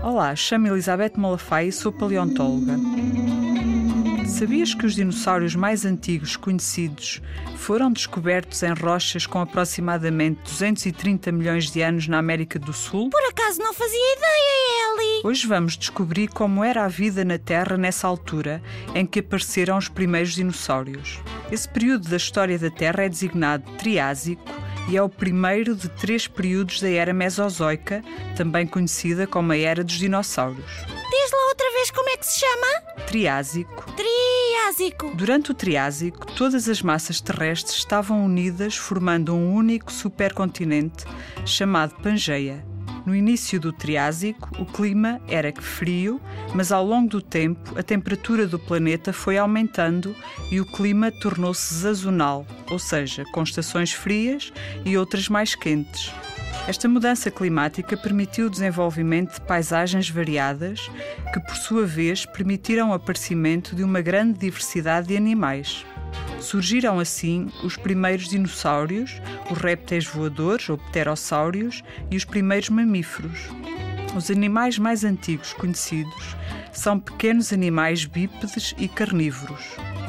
Olá, chamo-me Elizabeth Malafaia e sou paleontóloga. Sabias que os dinossauros mais antigos conhecidos foram descobertos em rochas com aproximadamente 230 milhões de anos na América do Sul? Por acaso não fazia ideia, Ellie? Hoje vamos descobrir como era a vida na Terra nessa altura em que apareceram os primeiros dinossauros. Esse período da história da Terra é designado Triásico e é o primeiro de três períodos da Era Mesozoica, também conhecida como a Era dos Dinossauros. Diz lá outra vez como é que se chama? Triásico. Triásico. Durante o Triásico, todas as massas terrestres estavam unidas formando um único supercontinente chamado Pangeia. No início do Triásico, o clima era frio, mas ao longo do tempo a temperatura do planeta foi aumentando e o clima tornou-se sazonal, ou seja, com estações frias e outras mais quentes. Esta mudança climática permitiu o desenvolvimento de paisagens variadas, que, por sua vez, permitiram o aparecimento de uma grande diversidade de animais. Surgiram assim os primeiros dinossauros, os répteis voadores ou pterossauros e os primeiros mamíferos. Os animais mais antigos conhecidos são pequenos animais bípedes e carnívoros.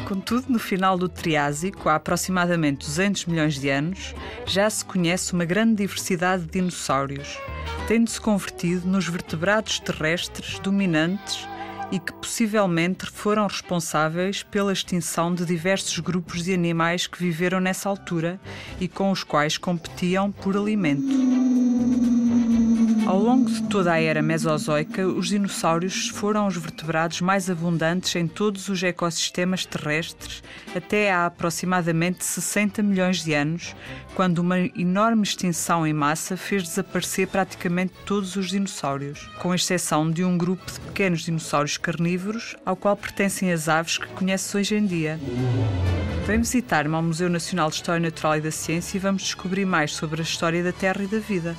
Contudo, no final do Triásico, há aproximadamente 200 milhões de anos, já se conhece uma grande diversidade de dinossauros, tendo-se convertido nos vertebrados terrestres dominantes e que possivelmente foram responsáveis pela extinção de diversos grupos de animais que viveram nessa altura e com os quais competiam por alimento. Ao longo de toda a era mesozoica, os dinossauros foram os vertebrados mais abundantes em todos os ecossistemas terrestres até há aproximadamente 60 milhões de anos, quando uma enorme extinção em massa fez desaparecer praticamente todos os dinossauros, com exceção de um grupo de pequenos dinossauros carnívoros ao qual pertencem as aves que conheces hoje em dia. Vem visitar-me ao Museu Nacional de História Natural e da Ciência e vamos descobrir mais sobre a história da Terra e da vida.